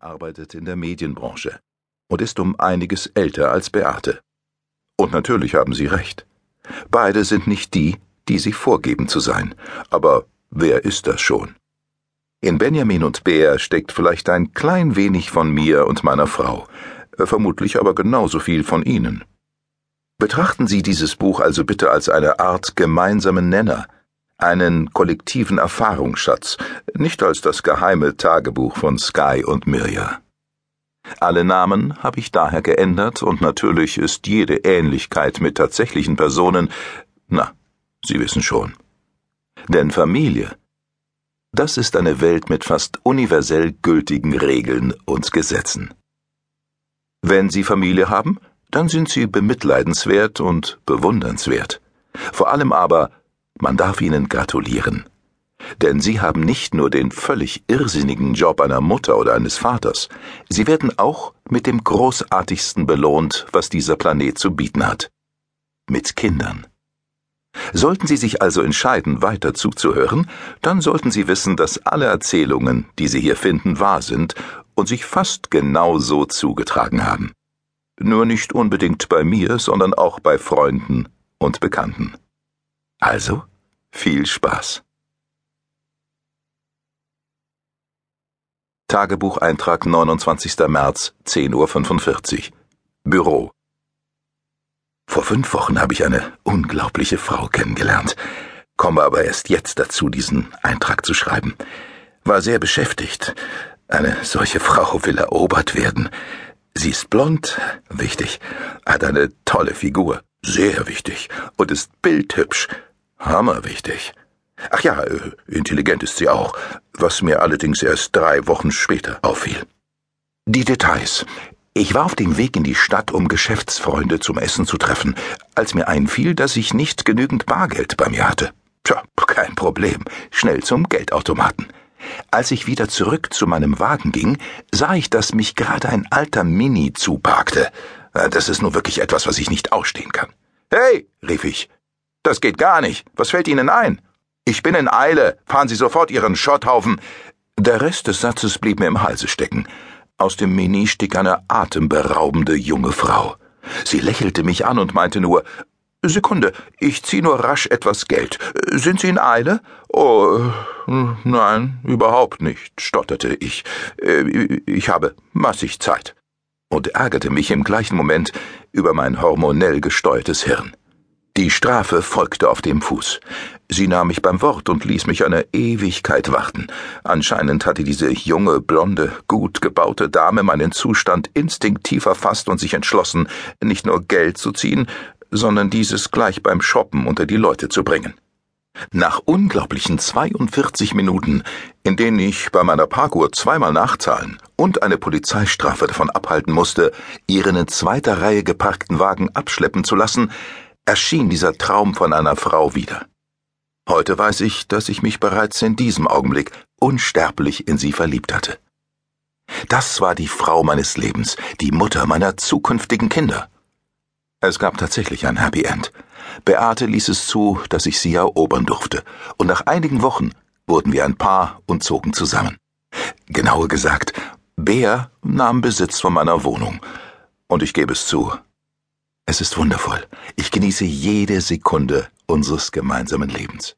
arbeitet in der Medienbranche und ist um einiges älter als Beate. Und natürlich haben Sie recht. Beide sind nicht die, die sie vorgeben zu sein. Aber wer ist das schon? In Benjamin und Bär steckt vielleicht ein klein wenig von mir und meiner Frau, vermutlich aber genauso viel von Ihnen. Betrachten Sie dieses Buch also bitte als eine Art gemeinsamen Nenner, einen kollektiven Erfahrungsschatz, nicht als das geheime Tagebuch von Sky und Mirja. Alle Namen habe ich daher geändert und natürlich ist jede Ähnlichkeit mit tatsächlichen Personen, na, Sie wissen schon. Denn Familie, das ist eine Welt mit fast universell gültigen Regeln und Gesetzen. Wenn Sie Familie haben, dann sind Sie bemitleidenswert und bewundernswert. Vor allem aber man darf ihnen gratulieren. Denn sie haben nicht nur den völlig irrsinnigen Job einer Mutter oder eines Vaters, sie werden auch mit dem großartigsten belohnt, was dieser Planet zu bieten hat. Mit Kindern. Sollten Sie sich also entscheiden, weiter zuzuhören, dann sollten Sie wissen, dass alle Erzählungen, die Sie hier finden, wahr sind und sich fast genau so zugetragen haben. Nur nicht unbedingt bei mir, sondern auch bei Freunden und Bekannten. Also, viel Spaß. Tagebucheintrag 29. März, 10.45 Uhr. Büro. Vor fünf Wochen habe ich eine unglaubliche Frau kennengelernt, komme aber erst jetzt dazu, diesen Eintrag zu schreiben. War sehr beschäftigt. Eine solche Frau will erobert werden. Sie ist blond, wichtig, hat eine tolle Figur, sehr wichtig, und ist bildhübsch, Hammerwichtig. Ach ja, äh, intelligent ist sie auch, was mir allerdings erst drei Wochen später auffiel. Die Details. Ich war auf dem Weg in die Stadt, um Geschäftsfreunde zum Essen zu treffen, als mir einfiel, dass ich nicht genügend Bargeld bei mir hatte. Tja, kein Problem. Schnell zum Geldautomaten. Als ich wieder zurück zu meinem Wagen ging, sah ich, dass mich gerade ein alter Mini zuparkte. Äh, das ist nur wirklich etwas, was ich nicht ausstehen kann. Hey, rief ich, das geht gar nicht. Was fällt Ihnen ein? Ich bin in Eile. Fahren Sie sofort Ihren Schotthaufen. Der Rest des Satzes blieb mir im Halse stecken. Aus dem Mini stieg eine atemberaubende junge Frau. Sie lächelte mich an und meinte nur, Sekunde, ich zieh nur rasch etwas Geld. Sind Sie in Eile? Oh, nein, überhaupt nicht, stotterte ich. Ich habe massig Zeit. Und ärgerte mich im gleichen Moment über mein hormonell gesteuertes Hirn. Die Strafe folgte auf dem Fuß. Sie nahm mich beim Wort und ließ mich eine Ewigkeit warten. Anscheinend hatte diese junge, blonde, gut gebaute Dame meinen Zustand instinktiv erfasst und sich entschlossen, nicht nur Geld zu ziehen, sondern dieses gleich beim Shoppen unter die Leute zu bringen. Nach unglaublichen 42 Minuten, in denen ich bei meiner Parkuhr zweimal nachzahlen und eine Polizeistrafe davon abhalten musste, ihren in zweiter Reihe geparkten Wagen abschleppen zu lassen, erschien dieser Traum von einer Frau wieder. Heute weiß ich, dass ich mich bereits in diesem Augenblick unsterblich in sie verliebt hatte. Das war die Frau meines Lebens, die Mutter meiner zukünftigen Kinder. Es gab tatsächlich ein Happy End. Beate ließ es zu, dass ich sie erobern durfte, und nach einigen Wochen wurden wir ein Paar und zogen zusammen. Genauer gesagt, Bär nahm Besitz von meiner Wohnung, und ich gebe es zu, es ist wundervoll. Ich genieße jede Sekunde unseres gemeinsamen Lebens.